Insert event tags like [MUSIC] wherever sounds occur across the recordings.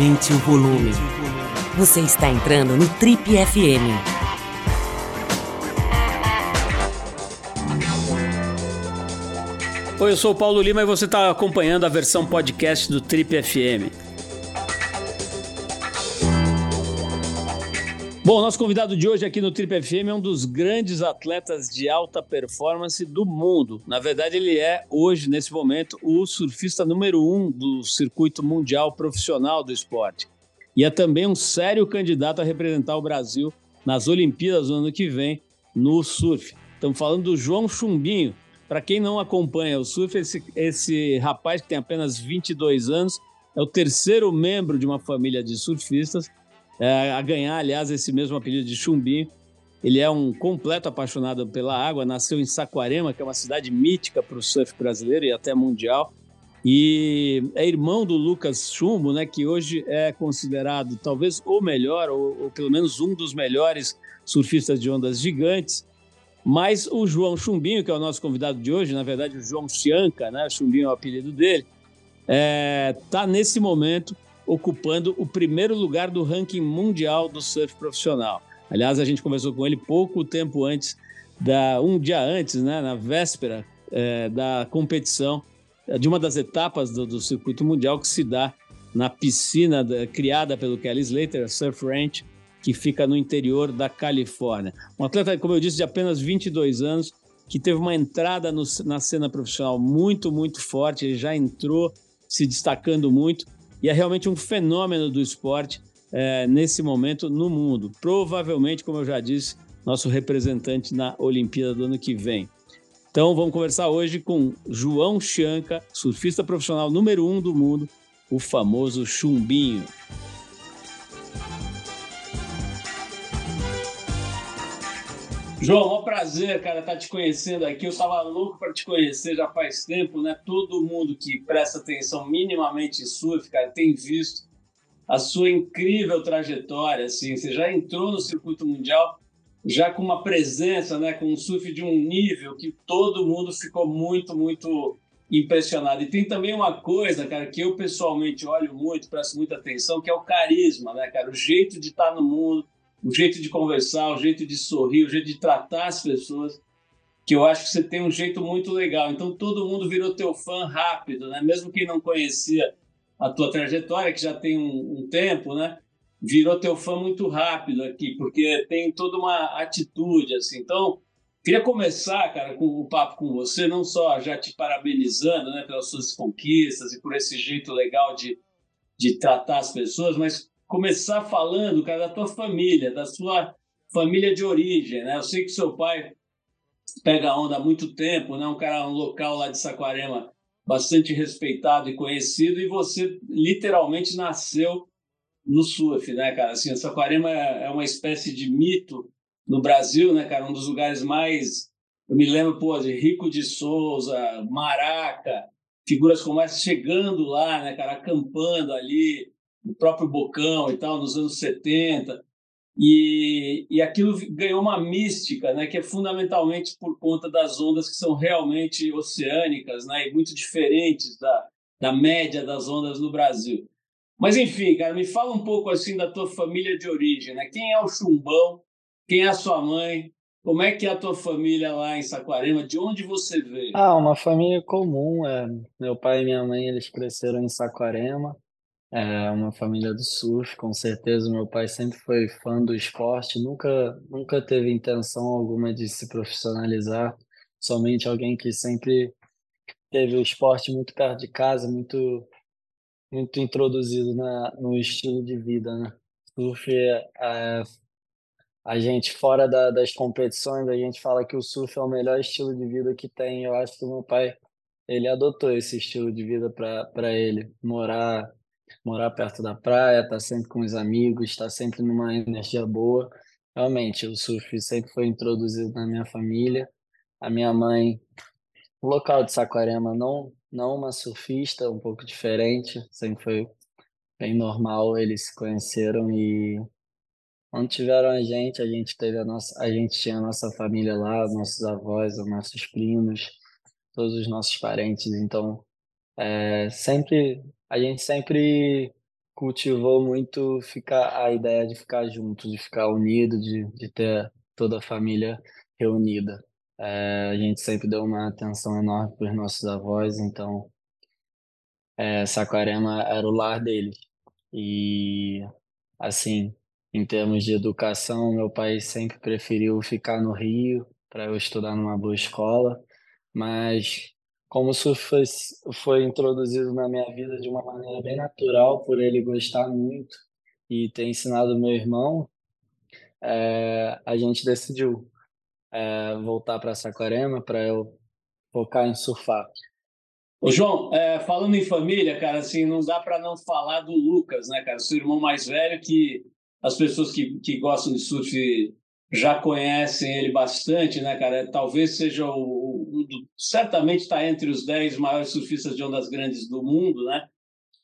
Aumente o volume. Você está entrando no Trip FM. Oi, eu sou o Paulo Lima e você está acompanhando a versão podcast do Trip FM. Bom, nosso convidado de hoje aqui no Trip FM é um dos grandes atletas de alta performance do mundo. Na verdade, ele é hoje, nesse momento, o surfista número um do circuito mundial profissional do esporte. E é também um sério candidato a representar o Brasil nas Olimpíadas do ano que vem no surf. Estamos falando do João Chumbinho. Para quem não acompanha o surf, esse, esse rapaz que tem apenas 22 anos é o terceiro membro de uma família de surfistas é, a ganhar, aliás, esse mesmo apelido de Chumbinho. Ele é um completo apaixonado pela água, nasceu em Saquarema, que é uma cidade mítica para o surf brasileiro e até mundial. E é irmão do Lucas Chumbo, né, que hoje é considerado talvez o melhor, ou, ou pelo menos um dos melhores surfistas de ondas gigantes. Mas o João Chumbinho, que é o nosso convidado de hoje, na verdade o João Chianca, né, Chumbinho é o apelido dele, é, tá nesse momento ocupando o primeiro lugar do ranking mundial do surf profissional. Aliás, a gente conversou com ele pouco tempo antes, da, um dia antes, né, na véspera é, da competição, de uma das etapas do, do, circuito mundial que se dá na piscina da, criada pelo Kelly Slater, a Surf Ranch, que fica no interior da Califórnia. Um atleta, como eu disse, de apenas 22 anos, que teve uma entrada no, na cena profissional muito, muito forte, ele já entrou se destacando muito e é realmente um fenômeno do esporte é, nesse momento no mundo. Provavelmente, como eu já disse, nosso representante na Olimpíada do ano que vem. Então vamos conversar hoje com João Chianca, surfista profissional número um do mundo, o famoso Chumbinho. João, é um prazer, cara, estar tá te conhecendo aqui. Eu estava louco para te conhecer já faz tempo, né? Todo mundo que presta atenção minimamente em surf, cara, tem visto a sua incrível trajetória, assim. Você já entrou no circuito mundial já com uma presença, né, com um surf de um nível que todo mundo ficou muito, muito impressionado. E tem também uma coisa, cara, que eu pessoalmente olho muito, presto muita atenção, que é o carisma, né, cara? O jeito de estar no mundo, o jeito de conversar, o jeito de sorrir, o jeito de tratar as pessoas, que eu acho que você tem um jeito muito legal. Então todo mundo virou teu fã rápido, né? Mesmo quem não conhecia a tua trajetória, que já tem um, um tempo, né? Virou teu fã muito rápido aqui, porque tem toda uma atitude, assim. Então, queria começar, cara, com o papo com você, não só já te parabenizando, né, pelas suas conquistas e por esse jeito legal de, de tratar as pessoas, mas começar falando, cara, da tua família, da sua família de origem, né? Eu sei que seu pai pega onda há muito tempo, né? Um cara, um local lá de Saquarema bastante respeitado e conhecido, e você literalmente nasceu no surf, né, cara? Assim, Saquarema é, é uma espécie de mito no Brasil, né, cara? Um dos lugares mais eu me lembro, pô, de Rico de Souza, Maraca, figuras como essa chegando lá, né, cara, acampando ali, o próprio Bocão e tal, nos anos 70. E, e aquilo ganhou uma mística, né, que é fundamentalmente por conta das ondas que são realmente oceânicas né, e muito diferentes da, da média das ondas no Brasil. Mas enfim, cara, me fala um pouco assim da tua família de origem, né? Quem é o Chumbão? Quem é a sua mãe? Como é que é a tua família lá em Saquarema? De onde você veio? Ah, uma família comum. É. Meu pai e minha mãe, eles cresceram em Saquarema. É uma família do surf, com certeza. Meu pai sempre foi fã do esporte, nunca, nunca teve intenção alguma de se profissionalizar. Somente alguém que sempre teve o esporte muito perto de casa, muito, muito introduzido na, no estilo de vida, né? Surf, é, a gente, fora da, das competições, a gente fala que o surf é o melhor estilo de vida que tem. Eu acho que o meu pai, ele adotou esse estilo de vida para ele. Morar morar perto da praia, estar tá sempre com os amigos, estar tá sempre numa energia boa. Realmente, o surf sempre foi introduzido na minha família. A minha mãe, local de Saquarema, não, não uma surfista, um pouco diferente, sempre foi bem normal, eles se conheceram e quando tiveram a gente, a gente teve a nossa, a gente tinha a nossa família lá, nossos avós, os nossos primos, todos os nossos parentes, então é, sempre a gente sempre cultivou muito ficar a ideia de ficar junto, de ficar unido, de, de ter toda a família reunida. É, a gente sempre deu uma atenção enorme para os nossos avós, então é, Saquarema era o lar deles. E, assim, em termos de educação, meu pai sempre preferiu ficar no Rio para eu estudar numa boa escola, mas como o surf foi, foi introduzido na minha vida de uma maneira bem natural, por ele gostar muito e ter ensinado meu irmão, é, a gente decidiu é, voltar para Saquarema para eu focar em surfar. Ô João, é, falando em família, cara, assim, não dá para não falar do Lucas, né, cara? Seu irmão mais velho, que as pessoas que, que gostam de surf já conhecem ele bastante, né, cara? Talvez seja o, certamente está entre os 10 maiores surfistas de ondas grandes do mundo, né?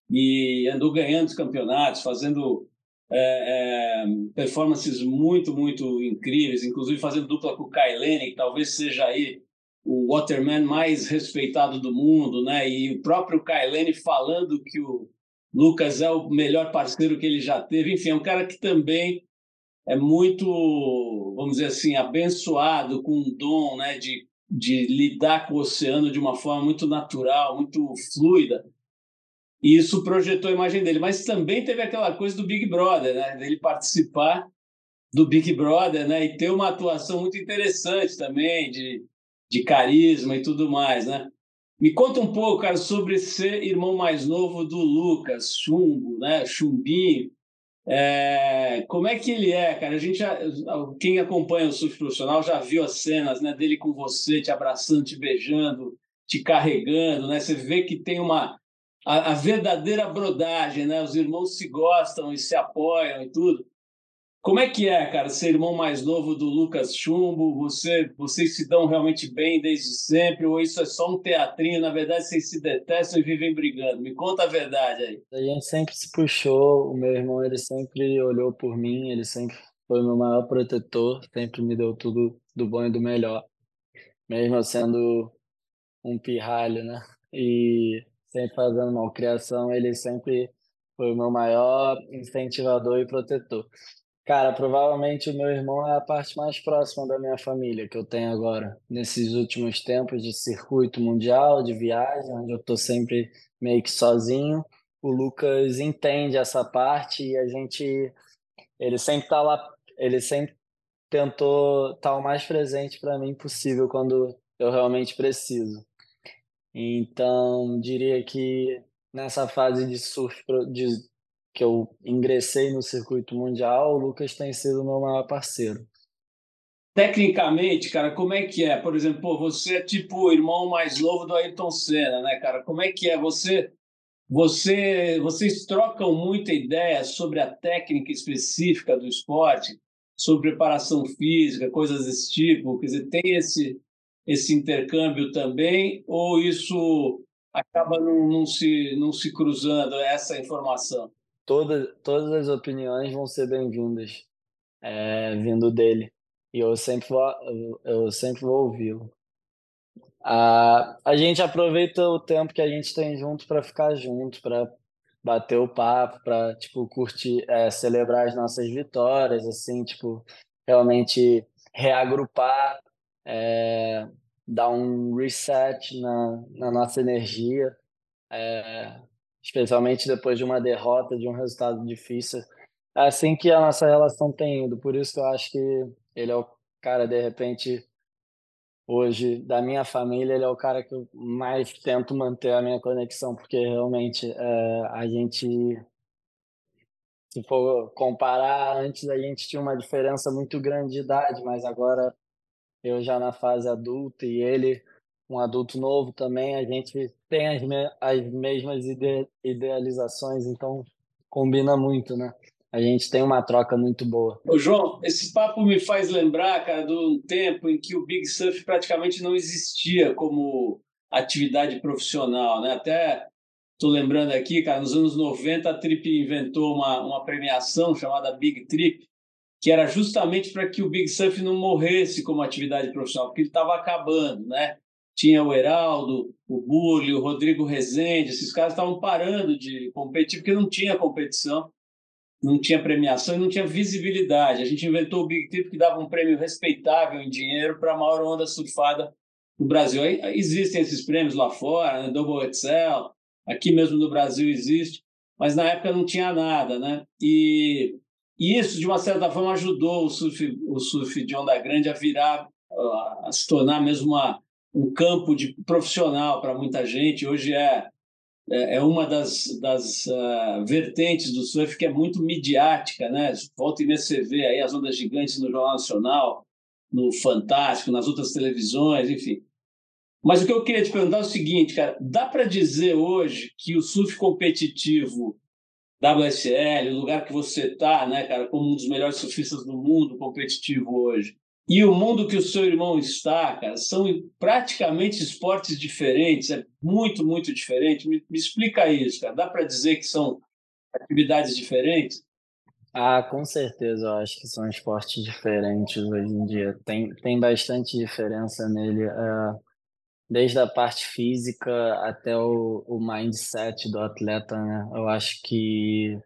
E andou ganhando os campeonatos, fazendo é, é, performances muito, muito incríveis, inclusive fazendo dupla com o Kailene, que talvez seja aí o waterman mais respeitado do mundo, né? E o próprio Kailene falando que o Lucas é o melhor parceiro que ele já teve. Enfim, é um cara que também é muito, vamos dizer assim, abençoado com um dom né, de, de lidar com o oceano de uma forma muito natural, muito fluida. E isso projetou a imagem dele. Mas também teve aquela coisa do Big Brother, né? Dele participar do Big Brother, né? E ter uma atuação muito interessante também, de, de carisma e tudo mais, né? Me conta um pouco, cara, sobre ser irmão mais novo do Lucas, Chumbo, né? Chumbinho. É, como é que ele é, cara? A gente já, quem acompanha o surf profissional já viu as cenas, né, dele com você, te abraçando, te beijando, te carregando, né? Você vê que tem uma a, a verdadeira brodagem, né? Os irmãos se gostam e se apoiam e tudo. Como é que é, cara, ser irmão mais novo do Lucas Chumbo? Você, vocês se dão realmente bem desde sempre? Ou isso é só um teatrinho? Na verdade, vocês se detestam e vivem brigando. Me conta a verdade aí. A gente sempre se puxou. O meu irmão, ele sempre olhou por mim. Ele sempre foi meu maior protetor. Sempre me deu tudo do bom e do melhor. Mesmo sendo um pirralho, né? E sempre fazendo malcriação, ele sempre foi o meu maior incentivador e protetor. Cara, provavelmente o meu irmão é a parte mais próxima da minha família que eu tenho agora, nesses últimos tempos de circuito mundial, de viagem, onde eu tô sempre meio que sozinho. O Lucas entende essa parte e a gente, ele sempre tá lá, ele sempre tentou estar tá o mais presente para mim possível quando eu realmente preciso. Então, diria que nessa fase de surf de, que eu ingressei no circuito mundial, o Lucas tem sido meu maior parceiro. Tecnicamente, cara, como é que é? Por exemplo, pô, você é tipo o irmão mais novo do Ayrton Senna, né, cara? Como é que é? Você, você, vocês trocam muita ideia sobre a técnica específica do esporte, sobre preparação física, coisas desse tipo. Quer dizer, tem esse esse intercâmbio também, ou isso acaba não, não, se, não se cruzando essa informação? Todas, todas as opiniões vão ser bem-vindas é, vindo dele e eu sempre vou, eu sempre vou ouvi-lo. A, a gente aproveita o tempo que a gente tem junto para ficar junto, para bater o papo, para tipo curtir, é, celebrar as nossas vitórias, assim, tipo realmente reagrupar é, dar um reset na, na nossa energia, é, especialmente depois de uma derrota, de um resultado difícil. É assim que a nossa relação tem ido, por isso que eu acho que ele é o cara, de repente, hoje, da minha família, ele é o cara que eu mais tento manter a minha conexão, porque realmente é, a gente se for comparar, antes a gente tinha uma diferença muito grande de idade, mas agora eu já na fase adulta e ele um adulto novo também, a gente tem as, me as mesmas ide idealizações, então combina muito, né? A gente tem uma troca muito boa. Ô João, esse papo me faz lembrar, cara, do tempo em que o Big Surf praticamente não existia como atividade profissional, né? Até tô lembrando aqui, cara, nos anos 90 a Trip inventou uma, uma premiação chamada Big Trip, que era justamente para que o Big Surf não morresse como atividade profissional, porque ele estava acabando, né? Tinha o Heraldo, o Burli, o Rodrigo Rezende, esses caras estavam parando de competir porque não tinha competição, não tinha premiação e não tinha visibilidade. A gente inventou o Big Trip que dava um prêmio respeitável em dinheiro para a maior onda surfada no Brasil. Aí, existem esses prêmios lá fora, né? Double Excel, aqui mesmo no Brasil existe, mas na época não tinha nada, né? E, e isso, de uma certa forma, ajudou o surf, o surf de onda grande a virar, a se tornar mesmo uma um campo de profissional para muita gente. Hoje é, é, é uma das, das uh, vertentes do surf que é muito midiática, né? Volta e meia você vê aí as ondas gigantes no Jornal Nacional, no Fantástico, nas outras televisões, enfim. Mas o que eu queria te perguntar é o seguinte, cara, dá para dizer hoje que o surf competitivo WSL, o lugar que você está, né, cara, como um dos melhores surfistas do mundo competitivo hoje, e o mundo que o seu irmão está, cara, são praticamente esportes diferentes, é muito, muito diferente. Me, me explica isso, cara. Dá para dizer que são atividades diferentes? Ah, com certeza, eu acho que são esportes diferentes hoje em dia. Tem, tem bastante diferença nele, é, desde a parte física até o, o mindset do atleta, né? Eu acho que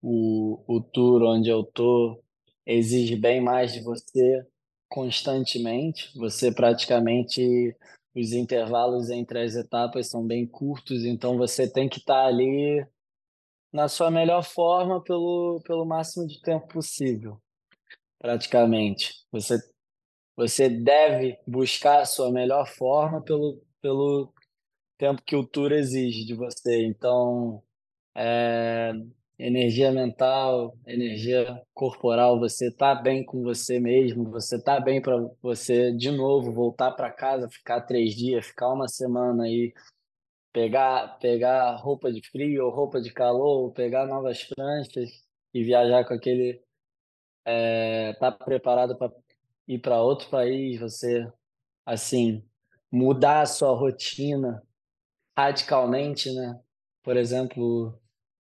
o, o tour onde eu tô exige bem mais de você constantemente. Você praticamente os intervalos entre as etapas são bem curtos, então você tem que estar ali na sua melhor forma pelo, pelo máximo de tempo possível, praticamente. Você você deve buscar a sua melhor forma pelo, pelo tempo que o tour exige de você. Então, é, energia mental, energia corporal, você tá bem com você mesmo, você tá bem para você de novo voltar para casa, ficar três dias, ficar uma semana aí, pegar pegar roupa de frio ou roupa de calor, pegar novas pranchas e viajar com aquele é, tá preparado para ir para outro país, você assim mudar a sua rotina radicalmente, né? Por exemplo,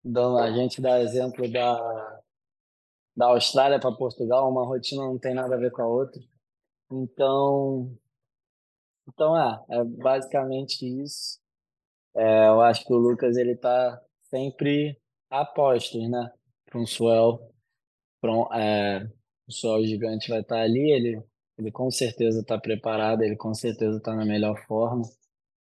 então, a gente dá exemplo da, da Austrália para Portugal, uma rotina não tem nada a ver com a outra. Então, então é, é basicamente isso. É, eu acho que o Lucas ele tá sempre a postos, né? Para um swell, para um, é, o swell gigante vai estar tá ali, ele, ele com certeza está preparado, ele com certeza está na melhor forma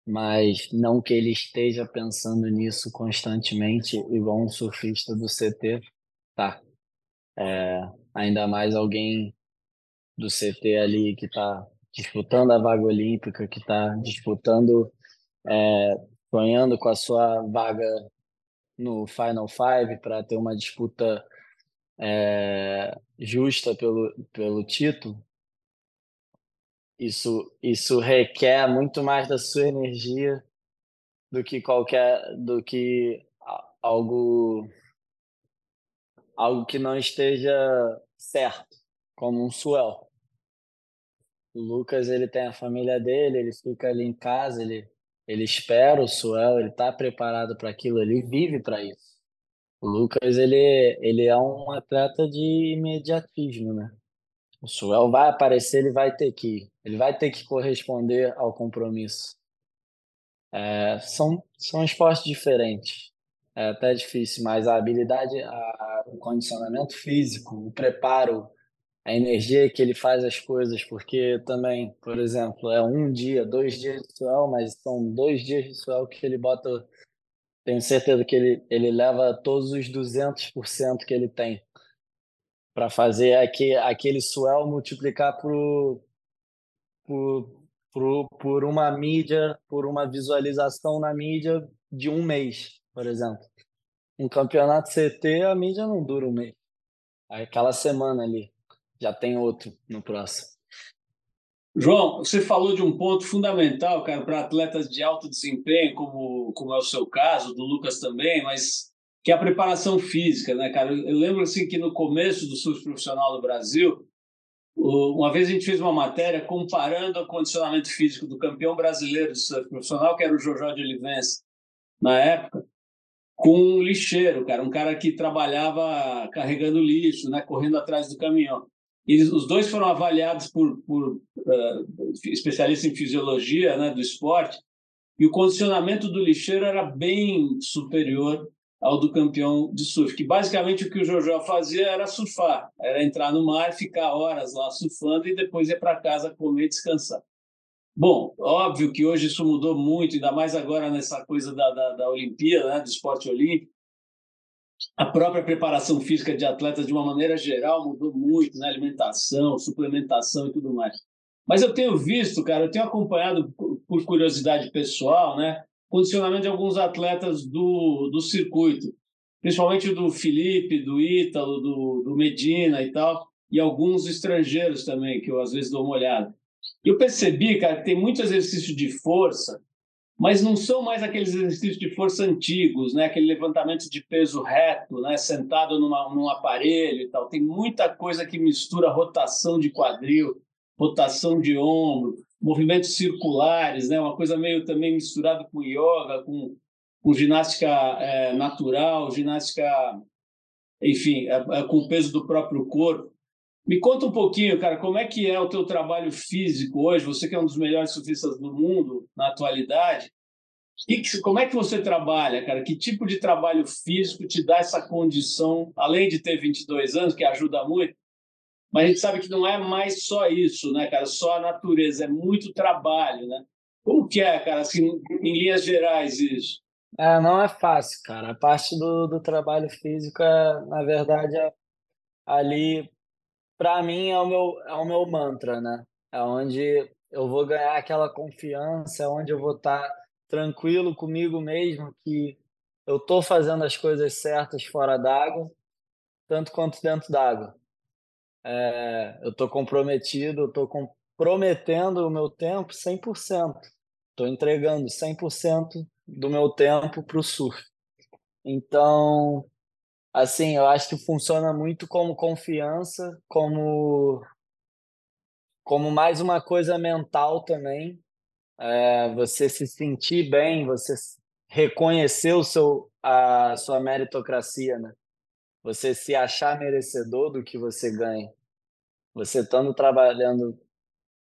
mas não que ele esteja pensando nisso constantemente, igual um surfista do CT, tá? É, ainda mais alguém do CT ali que está disputando a vaga olímpica, que está disputando, é, sonhando com a sua vaga no Final Five para ter uma disputa é, justa pelo, pelo título, isso, isso requer muito mais da sua energia do que qualquer, do que algo, algo que não esteja certo, como um swell. O Lucas ele tem a família dele, ele fica ali em casa, ele ele espera o swell, ele está preparado para aquilo, ele vive para isso. O Lucas ele ele é um atleta de imediatismo, né? O Suel vai aparecer, ele vai ter que, ele vai ter que corresponder ao compromisso. É, são, são esportes diferentes. É até difícil, mas a habilidade, a, o condicionamento físico, o preparo, a energia que ele faz as coisas, porque também, por exemplo, é um dia, dois dias de suel, mas são dois dias de suel que ele bota. Tenho certeza que ele, ele leva todos os 200% que ele tem para fazer aquele, aquele swell multiplicar por, por, por, por uma mídia, por uma visualização na mídia de um mês, por exemplo. Um campeonato CT, a mídia não dura um mês. Aquela semana ali, já tem outro no próximo. João, você falou de um ponto fundamental, cara, para atletas de alto desempenho, como, como é o seu caso, do Lucas também, mas que é a preparação física, né, cara? Eu lembro assim que no começo do surf profissional no Brasil, uma vez a gente fez uma matéria comparando o condicionamento físico do campeão brasileiro de surf profissional, que era o Jojó de Olivença, na época, com um lixeiro, cara, um cara que trabalhava carregando lixo, né, correndo atrás do caminhão. Eles, os dois foram avaliados por, por uh, especialistas em fisiologia né, do esporte, e o condicionamento do lixeiro era bem superior ao do campeão de surf, que basicamente o que o Jojo fazia era surfar, era entrar no mar, ficar horas lá surfando e depois ir para casa comer e descansar. Bom, óbvio que hoje isso mudou muito, ainda mais agora nessa coisa da, da, da Olimpíada, né, do esporte olímpico. A própria preparação física de atletas, de uma maneira geral, mudou muito, né? alimentação, suplementação e tudo mais. Mas eu tenho visto, cara, eu tenho acompanhado por curiosidade pessoal, né? Condicionamento de alguns atletas do, do circuito, principalmente do Felipe, do Ítalo, do, do Medina e tal, e alguns estrangeiros também, que eu às vezes dou uma olhada. Eu percebi, cara, que tem muito exercício de força, mas não são mais aqueles exercícios de força antigos, né? Aquele levantamento de peso reto, né? Sentado numa, num aparelho e tal. Tem muita coisa que mistura rotação de quadril, rotação de ombro, movimentos circulares, né? Uma coisa meio também misturado com yoga, com, com ginástica é, natural, ginástica, enfim, é, é, com o peso do próprio corpo. Me conta um pouquinho, cara, como é que é o teu trabalho físico hoje? Você que é um dos melhores surfistas do mundo na atualidade, que, como é que você trabalha, cara? Que tipo de trabalho físico te dá essa condição, além de ter 22 anos, que ajuda muito, mas a gente sabe que não é mais só isso, né, cara? Só a natureza, é muito trabalho, né? Como que é, cara, assim, em linhas gerais isso? É, não é fácil, cara. A parte do, do trabalho físico, é, na verdade, é ali para mim é o meu é o meu mantra, né? É onde eu vou ganhar aquela confiança, é onde eu vou estar tá tranquilo comigo mesmo que eu estou fazendo as coisas certas fora d'água, tanto quanto dentro d'água. É, eu estou comprometido, estou comprometendo o meu tempo 100%. Estou entregando 100% do meu tempo para o surf. Então, Assim, eu acho que funciona muito como confiança, como como mais uma coisa mental também. É, você se sentir bem, você reconhecer o seu a sua meritocracia, né? Você se achar merecedor do que você ganha. Você estando trabalhando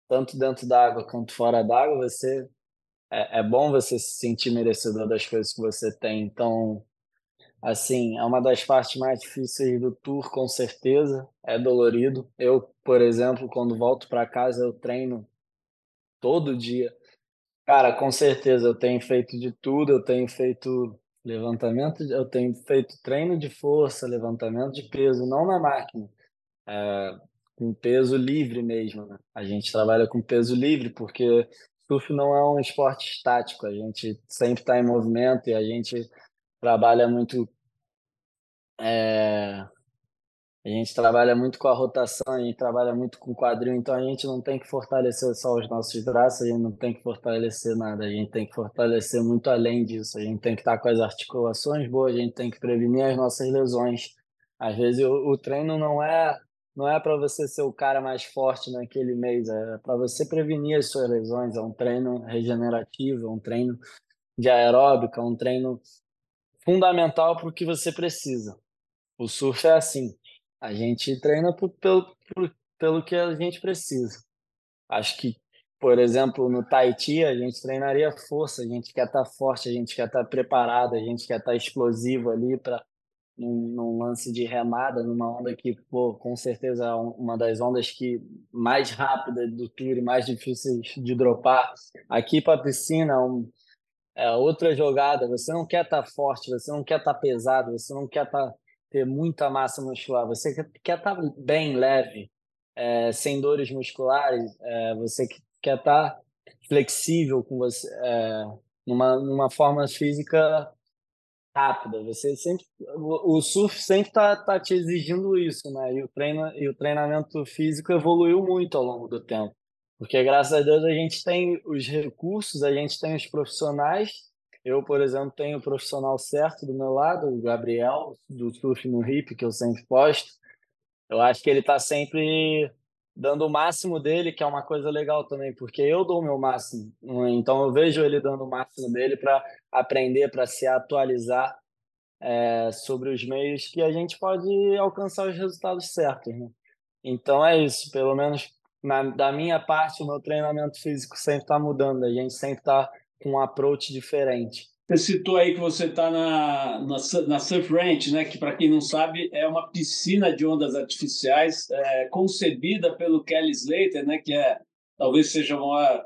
tanto dentro da água quanto fora d'água, você é, é bom você se sentir merecedor das coisas que você tem. Então, Assim, é uma das partes mais difíceis do tour, com certeza. É dolorido. Eu, por exemplo, quando volto para casa, eu treino todo dia. Cara, com certeza, eu tenho feito de tudo. Eu tenho feito levantamento, eu tenho feito treino de força, levantamento de peso, não na máquina, é, com peso livre mesmo. Né? A gente trabalha com peso livre porque surf não é um esporte estático. A gente sempre está em movimento e a gente trabalha muito é, a gente trabalha muito com a rotação, a gente trabalha muito com o quadril, então a gente não tem que fortalecer só os nossos braços, a gente não tem que fortalecer nada, a gente tem que fortalecer muito além disso, a gente tem que estar com as articulações boas, a gente tem que prevenir as nossas lesões. Às vezes o, o treino não é não é para você ser o cara mais forte naquele mês, é para você prevenir as suas lesões, é um treino regenerativo, é um treino de aeróbica, é um treino fundamental para o que você precisa. O surf é assim. A gente treina por, pelo, por, pelo que a gente precisa. Acho que, por exemplo, no Tahiti, a gente treinaria força, a gente quer estar tá forte, a gente quer estar tá preparado, a gente quer estar tá explosivo ali para num, num, lance de remada, numa onda que, pô, com certeza é uma das ondas que mais rápida do tour e mais difíceis de dropar. Aqui para a piscina, um, é outra jogada. Você não quer estar tá forte, você não quer estar tá pesado, você não quer estar tá ter muita massa muscular, você quer estar tá bem leve, é, sem dores musculares, é, você quer estar tá flexível com você, é, numa, numa forma física rápida. Você sempre, o, surf sempre está tá te exigindo isso, né? E o treino e o treinamento físico evoluiu muito ao longo do tempo, porque graças a Deus a gente tem os recursos, a gente tem os profissionais eu, por exemplo, tenho o profissional certo do meu lado, o Gabriel, do Surf no Hip, que eu sempre posto. Eu acho que ele está sempre dando o máximo dele, que é uma coisa legal também, porque eu dou o meu máximo. Então, eu vejo ele dando o máximo dele para aprender, para se atualizar é, sobre os meios que a gente pode alcançar os resultados certos. Né? Então é isso, pelo menos na, da minha parte, o meu treinamento físico sempre está mudando, a gente sempre está com um approach diferente. Você citou aí que você está na, na, na, Surf Ranch, né? que, para quem não sabe, é uma piscina de ondas artificiais é, concebida pelo Kelly Slater, né? que é talvez seja o maior,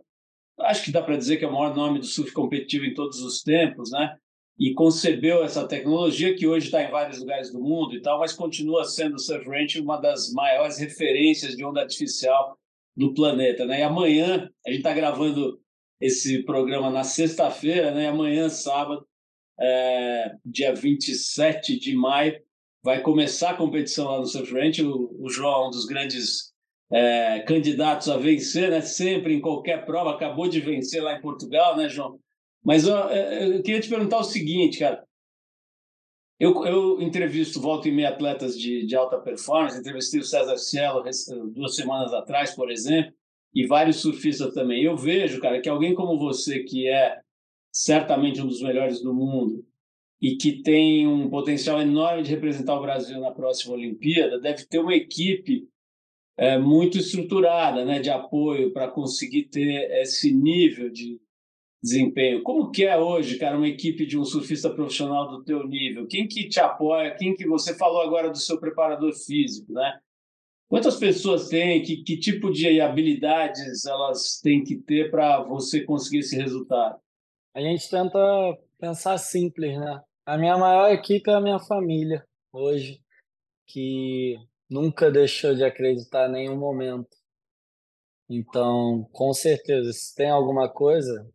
acho que dá para dizer que é o maior nome do surf competitivo em todos os tempos, né? e concebeu essa tecnologia que hoje está em vários lugares do mundo e tal, mas continua sendo o Surf Ranch uma das maiores referências de onda artificial do planeta. Né? E amanhã, a gente está gravando esse programa na sexta-feira, né? Amanhã, sábado, é, dia 27 de maio, vai começar a competição lá no Surf Ranch. O, o João é um dos grandes é, candidatos a vencer, né? Sempre em qualquer prova, acabou de vencer lá em Portugal, né, João? Mas eu, é, eu queria te perguntar o seguinte, cara. Eu, eu entrevisto, volta e meia, atletas de, de alta performance. Entrevistei o César Cielo duas semanas atrás, por exemplo e vários surfistas também. Eu vejo, cara, que alguém como você, que é certamente um dos melhores do mundo e que tem um potencial enorme de representar o Brasil na próxima Olimpíada, deve ter uma equipe é, muito estruturada, né, de apoio para conseguir ter esse nível de desempenho. Como que é hoje, cara, uma equipe de um surfista profissional do teu nível? Quem que te apoia? Quem que você falou agora do seu preparador físico, né? Quantas pessoas têm? Que, que tipo de habilidades elas têm que ter para você conseguir esse resultado? A gente tenta pensar simples, né? A minha maior equipe é a minha família hoje, que nunca deixou de acreditar em nenhum momento. Então, com certeza, se tem alguma coisa,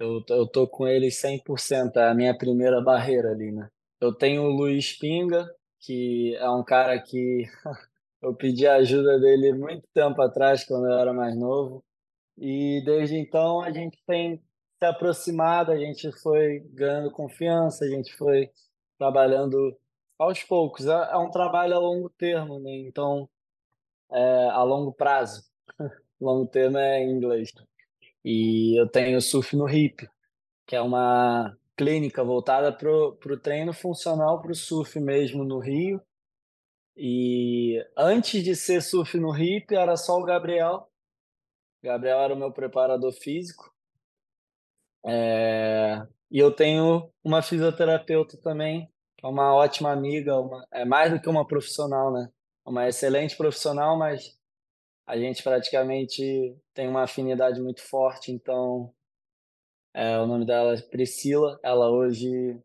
eu, eu tô com eles 100%, é a minha primeira barreira ali, né? Eu tenho o Luiz Pinga, que é um cara que [LAUGHS] Eu pedi a ajuda dele muito tempo atrás, quando eu era mais novo. E desde então a gente tem se aproximado, a gente foi ganhando confiança, a gente foi trabalhando aos poucos. É, é um trabalho a longo termo, né? Então, é, a longo prazo. [LAUGHS] longo termo é em inglês. E eu tenho surf no HIP, que é uma clínica voltada para o treino funcional para o surf mesmo no Rio e antes de ser surf no hip, era só o Gabriel. Gabriel era o meu preparador físico. É... E eu tenho uma fisioterapeuta também, que é uma ótima amiga, uma... é mais do que uma profissional, né? Uma excelente profissional, mas a gente praticamente tem uma afinidade muito forte, então é, o nome dela é Priscila. Ela hoje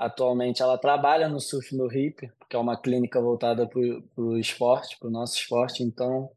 Atualmente ela trabalha no Surf no Hip, que é uma clínica voltada para o esporte, para o nosso esporte. Então,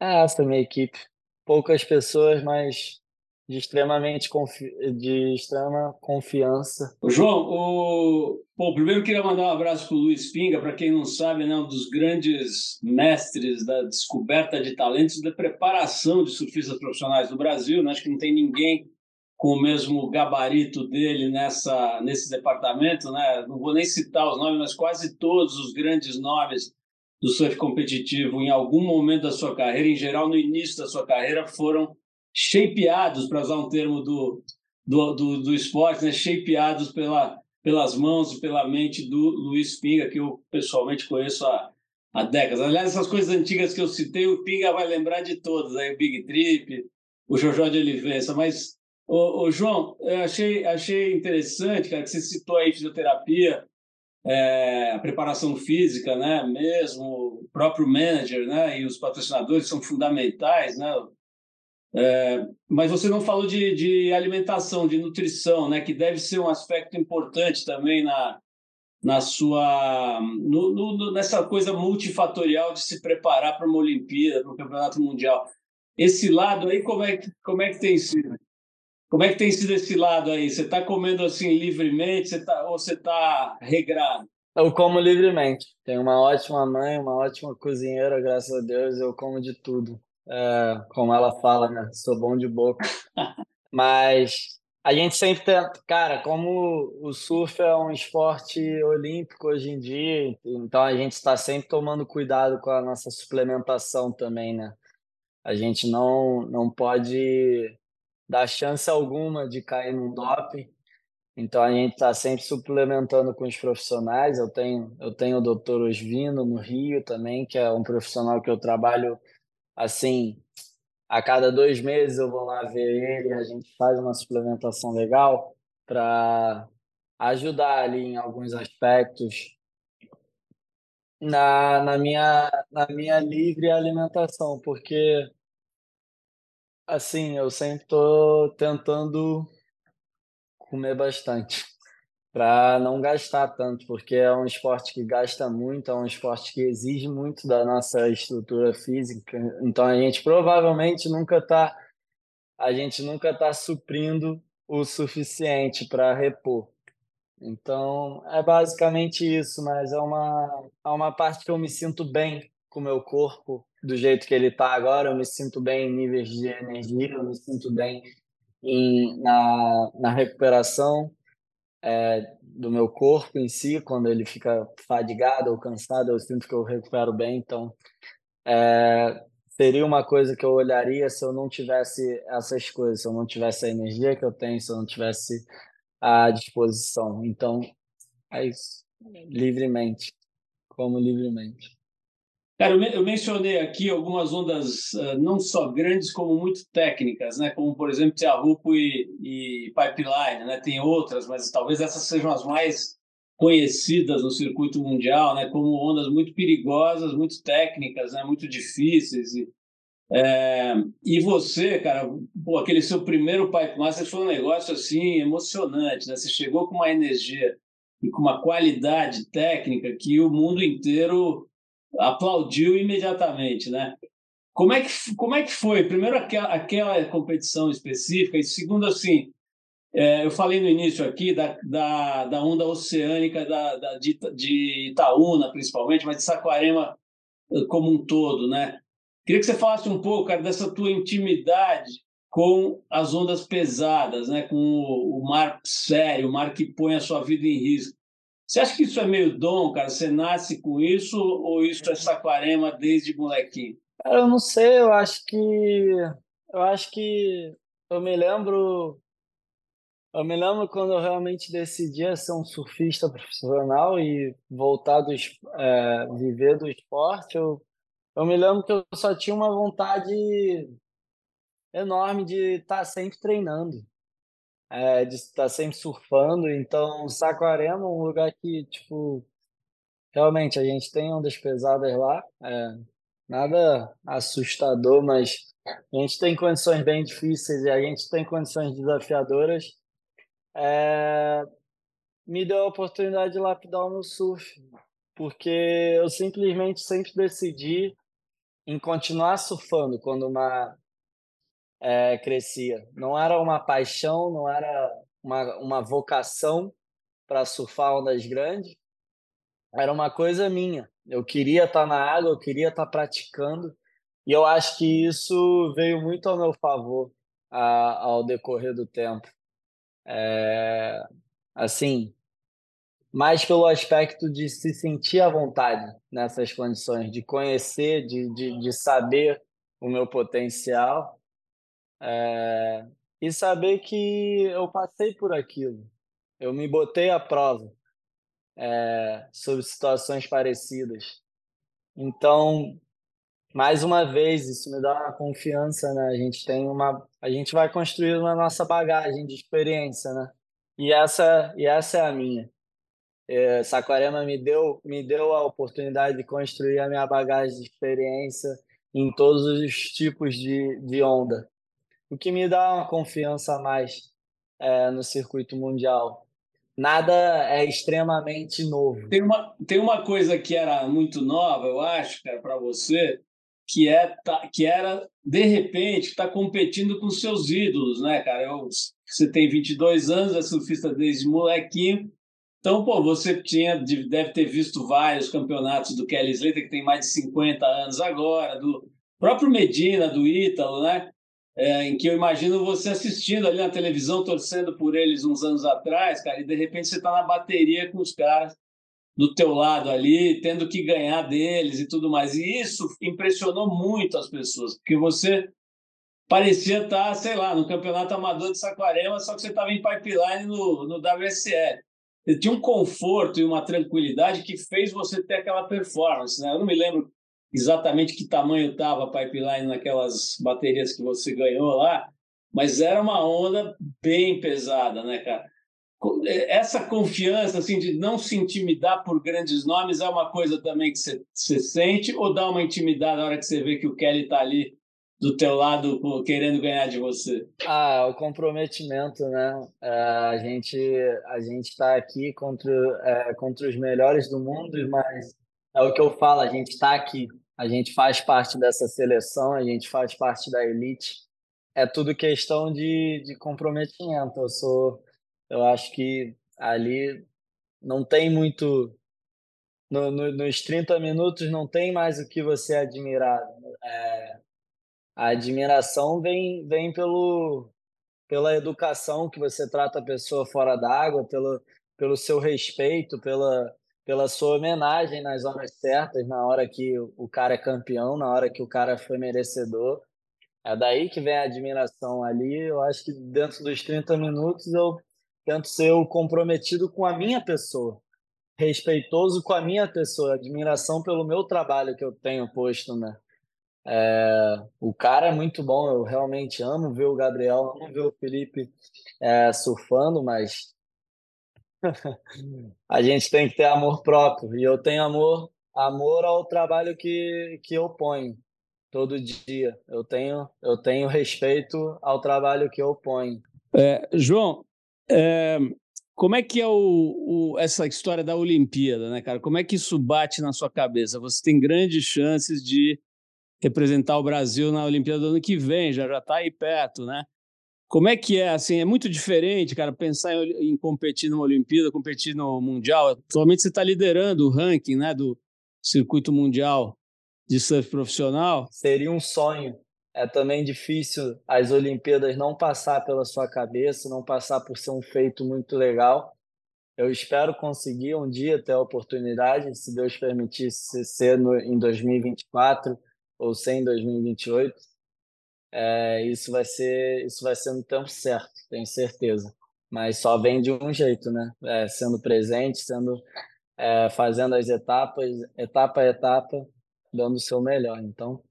é essa minha equipe. Poucas pessoas, mas de extremamente confi de extrema confiança. João, o... Bom, primeiro queria mandar um abraço para o Luiz Pinga, para quem não sabe, né, um dos grandes mestres da descoberta de talentos da preparação de surfistas profissionais do Brasil. Né? Acho que não tem ninguém com o mesmo gabarito dele nessa nesse departamento, né? Não vou nem citar os nomes, mas quase todos os grandes nomes do surf competitivo, em algum momento da sua carreira, em geral no início da sua carreira, foram shapeados, para usar um termo do, do, do, do esporte, né? shapeados pela, pelas mãos e pela mente do Luiz Pinga, que eu pessoalmente conheço há, há décadas. Aliás, essas coisas antigas que eu citei, o Pinga vai lembrar de todas, aí, o Big Trip, o Jojó de Oliveira, mas Ô, ô, João, eu achei, achei interessante, cara, que você citou aí fisioterapia, é, a preparação física, né, mesmo, o próprio manager, né, e os patrocinadores são fundamentais, né, é, mas você não falou de, de alimentação, de nutrição, né, que deve ser um aspecto importante também na, na sua no, no, nessa coisa multifatorial de se preparar para uma Olimpíada, para um campeonato mundial. Esse lado aí como é que como é que tem sido? Como é que tem sido esse lado aí? Você está comendo assim livremente você tá, ou você está regrado? Eu como livremente. Tenho uma ótima mãe, uma ótima cozinheira, graças a Deus. Eu como de tudo. É, como ela fala, né? Sou bom de boca. [LAUGHS] Mas a gente sempre tenta. Cara, como o surf é um esporte olímpico hoje em dia, então a gente está sempre tomando cuidado com a nossa suplementação também, né? A gente não, não pode dar chance alguma de cair num doping. Então a gente está sempre suplementando com os profissionais. Eu tenho, eu tenho o doutor Osvino no Rio também, que é um profissional que eu trabalho assim, a cada dois meses eu vou lá ver ele, a gente faz uma suplementação legal para ajudar ali em alguns aspectos na, na, minha, na minha livre alimentação, porque assim, eu sempre estou tentando comer bastante [LAUGHS] para não gastar tanto, porque é um esporte que gasta muito, é um esporte que exige muito da nossa estrutura física. Então a gente provavelmente nunca está a gente nunca está suprindo o suficiente para repor. Então é basicamente isso, mas é uma é uma parte que eu me sinto bem com o meu corpo do jeito que ele está agora, eu me sinto bem em níveis de energia, eu me sinto bem em, na, na recuperação é, do meu corpo em si, quando ele fica fadigado ou cansado, eu sinto que eu recupero bem. Então, é, seria uma coisa que eu olharia se eu não tivesse essas coisas, se eu não tivesse a energia que eu tenho, se eu não tivesse a disposição. Então, é isso. Livremente. Como livremente. Cara, eu mencionei aqui algumas ondas uh, não só grandes, como muito técnicas, né? como, por exemplo, Tiahupo e, e Pipeline. Né? Tem outras, mas talvez essas sejam as mais conhecidas no circuito mundial, né? como ondas muito perigosas, muito técnicas, né? muito difíceis. E, é... e você, cara, pô, aquele seu primeiro Pipe Master foi um negócio assim emocionante. Né? Você chegou com uma energia e com uma qualidade técnica que o mundo inteiro aplaudiu imediatamente, né? Como é que, como é que foi? Primeiro, aquela, aquela competição específica, e segundo, assim, é, eu falei no início aqui da, da, da onda oceânica da, da, de, de Itaúna, principalmente, mas de Saquarema eh, como um todo, né? Queria que você falasse um pouco, cara, dessa tua intimidade com as ondas pesadas, né? com o, o mar sério, o mar que põe a sua vida em risco. Você acha que isso é meio dom, cara? Você nasce com isso ou isso é saquarema desde molequinho? Cara, eu não sei, eu acho que eu acho que eu me lembro eu me lembro quando eu realmente decidi ser um surfista profissional e voltar do é, viver do esporte, eu, eu me lembro que eu só tinha uma vontade enorme de estar sempre treinando é, de estar sempre surfando. Então, Saquarema é um lugar que, tipo, realmente a gente tem ondas pesadas lá. É, nada assustador, mas a gente tem condições bem difíceis e a gente tem condições desafiadoras. É, me deu a oportunidade de lapidar o meu surf, porque eu simplesmente sempre decidi em continuar surfando quando uma é, crescia. Não era uma paixão, não era uma, uma vocação para surfar ondas grandes, era uma coisa minha. Eu queria estar tá na água, eu queria estar tá praticando, e eu acho que isso veio muito ao meu favor a, ao decorrer do tempo. É, assim, mais pelo aspecto de se sentir à vontade nessas condições, de conhecer, de, de, de saber o meu potencial é, e saber que eu passei por aquilo. Eu me botei à prova é, sobre situações parecidas. Então, mais uma vez, isso me dá uma confiança, né? A gente tem uma, a gente vai construindo a nossa bagagem de experiência, né? E essa, e essa é a minha. É, Saquarema me deu, me deu a oportunidade de construir a minha bagagem de experiência em todos os tipos de, de onda o que me dá uma confiança a mais é, no circuito mundial. Nada é extremamente novo. Tem uma, tem uma coisa que era muito nova, eu acho, cara, para você, que, é, tá, que era, de repente, tá competindo com seus ídolos, né, cara? Eu, você tem 22 anos, é surfista desde molequinho, então, pô, você tinha, deve ter visto vários campeonatos do Kelly Slater, que tem mais de 50 anos agora, do próprio Medina, do Ítalo, né? É, em que eu imagino você assistindo ali na televisão, torcendo por eles uns anos atrás, cara, e de repente você está na bateria com os caras do teu lado ali, tendo que ganhar deles e tudo mais. E isso impressionou muito as pessoas, porque você parecia estar, sei lá, no campeonato amador de Saquarema, só que você estava em pipeline no, no WSL. Ele tinha um conforto e uma tranquilidade que fez você ter aquela performance. Né? Eu não me lembro exatamente que tamanho estava a pipeline naquelas baterias que você ganhou lá, mas era uma onda bem pesada, né, cara? Essa confiança assim de não se intimidar por grandes nomes é uma coisa também que você, você sente ou dá uma intimidade na hora que você vê que o Kelly está ali do teu lado querendo ganhar de você? Ah, o comprometimento, né? É, a gente a gente está aqui contra é, contra os melhores do mundo, mas é o que eu falo, a gente está aqui, a gente faz parte dessa seleção, a gente faz parte da elite. É tudo questão de, de comprometimento. Eu sou, eu acho que ali não tem muito no, no, nos 30 minutos não tem mais o que você admirar. É, a admiração vem, vem pelo, pela educação que você trata a pessoa fora d'água, pelo, pelo seu respeito, pela, pela sua homenagem nas horas certas, na hora que o cara é campeão, na hora que o cara foi merecedor. É daí que vem a admiração ali. Eu acho que dentro dos 30 minutos eu tento ser o comprometido com a minha pessoa, respeitoso com a minha pessoa, admiração pelo meu trabalho que eu tenho posto, né? É, o cara é muito bom, eu realmente amo ver o Gabriel, amo ver o Felipe é, surfando, mas [LAUGHS] a gente tem que ter amor próprio. E eu tenho amor, amor ao trabalho que, que eu ponho todo dia. Eu tenho, eu tenho respeito ao trabalho que eu ponho. É, João, é, como é que é o, o, essa história da Olimpíada, né, cara? Como é que isso bate na sua cabeça? Você tem grandes chances de representar o Brasil na Olimpíada do ano que vem, já já está aí perto, né? Como é que é, assim, é muito diferente, cara, pensar em, em competir numa Olimpíada, competir no Mundial. Atualmente você está liderando o ranking, né, do circuito mundial de surf profissional. Seria um sonho. É também difícil as Olimpíadas não passar pela sua cabeça, não passar por ser um feito muito legal. Eu espero conseguir um dia ter a oportunidade, se Deus permitir, ser no, em 2024 ou 100 em 2028, é, isso vai ser isso vai ser no tempo certo, tenho certeza. Mas só vem de um jeito, né? É, sendo presente, sendo é, fazendo as etapas, etapa a etapa, dando o seu melhor. Então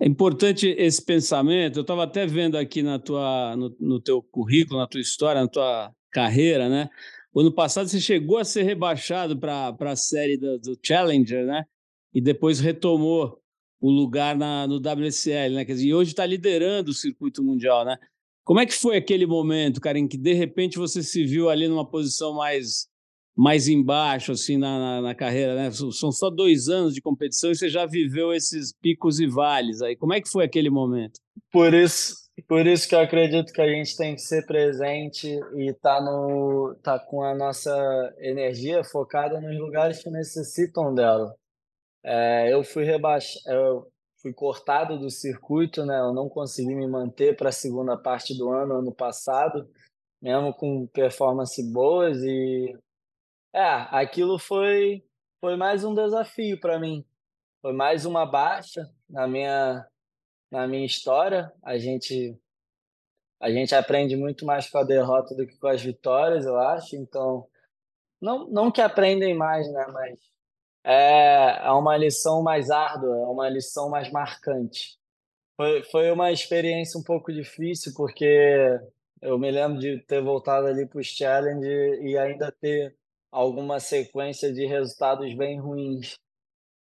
é importante esse pensamento. Eu estava até vendo aqui na tua, no, no teu currículo, na tua história, na tua carreira, né? O ano passado você chegou a ser rebaixado para a série do, do Challenger, né? E depois retomou o lugar na, no WSL, né? Quer dizer, e hoje está liderando o circuito mundial, né? Como é que foi aquele momento, cara, em que de repente você se viu ali numa posição mais mais embaixo, assim, na, na, na, carreira, né? São só dois anos de competição e você já viveu esses picos e vales aí. Como é que foi aquele momento? Por isso, por isso que eu acredito que a gente tem que ser presente e tá no tá com a nossa energia focada nos lugares que necessitam dela. É, eu fui rebaixado, fui cortado do circuito, né? Eu não consegui me manter para a segunda parte do ano, ano passado, mesmo com performance boas e é, aquilo foi foi mais um desafio para mim. Foi mais uma baixa na minha na minha história. A gente a gente aprende muito mais com a derrota do que com as vitórias, eu acho. Então, não não que aprendem mais, né, mas é, é uma lição mais árdua, é uma lição mais marcante. Foi, foi uma experiência um pouco difícil, porque eu me lembro de ter voltado ali para os Challenge e ainda ter alguma sequência de resultados bem ruins.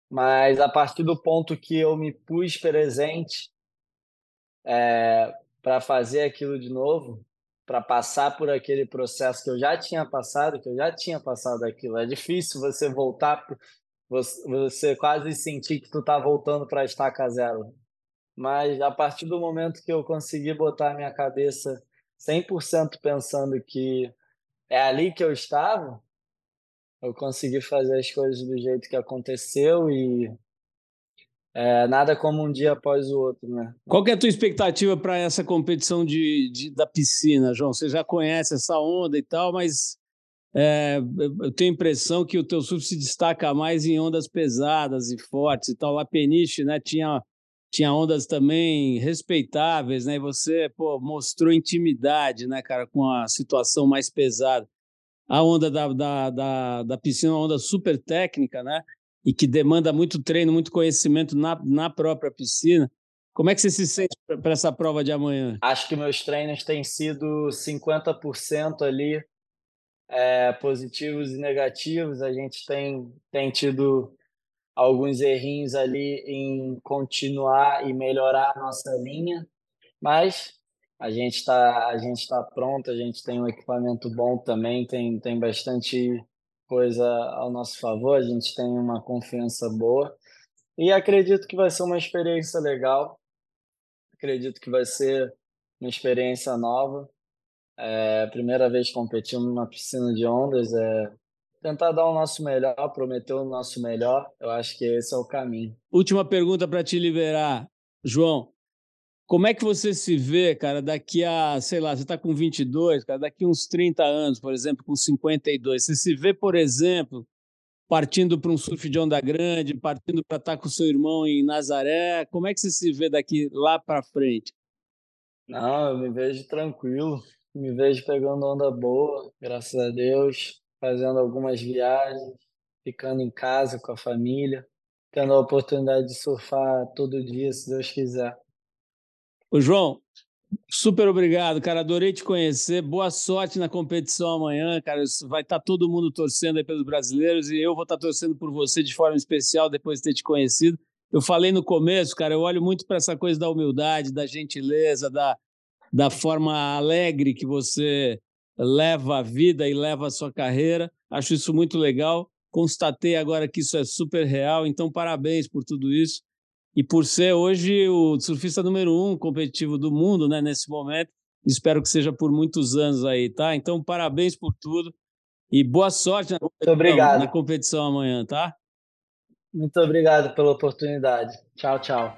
Mas a partir do ponto que eu me pus presente é, para fazer aquilo de novo, para passar por aquele processo que eu já tinha passado, que eu já tinha passado aquilo. É difícil você voltar você, quase sentir que tu tá voltando para estaca zero. Mas a partir do momento que eu consegui botar minha cabeça 100% pensando que é ali que eu estava, eu consegui fazer as coisas do jeito que aconteceu e é, nada como um dia após o outro, né? Qual é a tua expectativa para essa competição de, de, da piscina, João? Você já conhece essa onda e tal, mas é, eu tenho a impressão que o teu surf se destaca mais em ondas pesadas e fortes e tal. A Peniche né, tinha, tinha ondas também respeitáveis, né? E você pô, mostrou intimidade, né, cara, com a situação mais pesada. A onda da, da, da, da piscina é uma onda super técnica, né? E que demanda muito treino, muito conhecimento na, na própria piscina. Como é que você se sente para essa prova de amanhã? Acho que meus treinos têm sido 50% ali é, positivos e negativos. A gente tem, tem tido alguns errinhos ali em continuar e melhorar a nossa linha, mas a gente está a gente está pronto, a gente tem um equipamento bom também, tem tem bastante coisa ao nosso favor, a gente tem uma confiança boa e acredito que vai ser uma experiência legal. Acredito que vai ser uma experiência nova. É, primeira vez competindo numa piscina de ondas, é, tentar dar o nosso melhor, prometer o nosso melhor. Eu acho que esse é o caminho. Última pergunta para te liberar, João. Como é que você se vê, cara, daqui a, sei lá, você está com 22, cara, daqui uns 30 anos, por exemplo, com 52, você se vê, por exemplo, partindo para um surf de onda grande, partindo para estar com seu irmão em Nazaré, como é que você se vê daqui lá para frente? Não, eu me vejo tranquilo, me vejo pegando onda boa, graças a Deus, fazendo algumas viagens, ficando em casa com a família, tendo a oportunidade de surfar todo dia, se Deus quiser. Ô, João, super obrigado, cara. Adorei te conhecer. Boa sorte na competição amanhã, cara. Vai estar tá todo mundo torcendo aí pelos brasileiros e eu vou estar tá torcendo por você de forma especial depois de ter te conhecido. Eu falei no começo, cara, eu olho muito para essa coisa da humildade, da gentileza, da, da forma alegre que você leva a vida e leva a sua carreira. Acho isso muito legal. Constatei agora que isso é super real, então parabéns por tudo isso. E por ser hoje o surfista número um competitivo do mundo, né, nesse momento. Espero que seja por muitos anos aí, tá? Então, parabéns por tudo e boa sorte na competição, na competição amanhã, tá? Muito obrigado pela oportunidade. Tchau, tchau.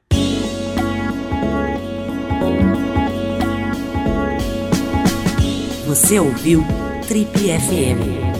Você ouviu Trip FM.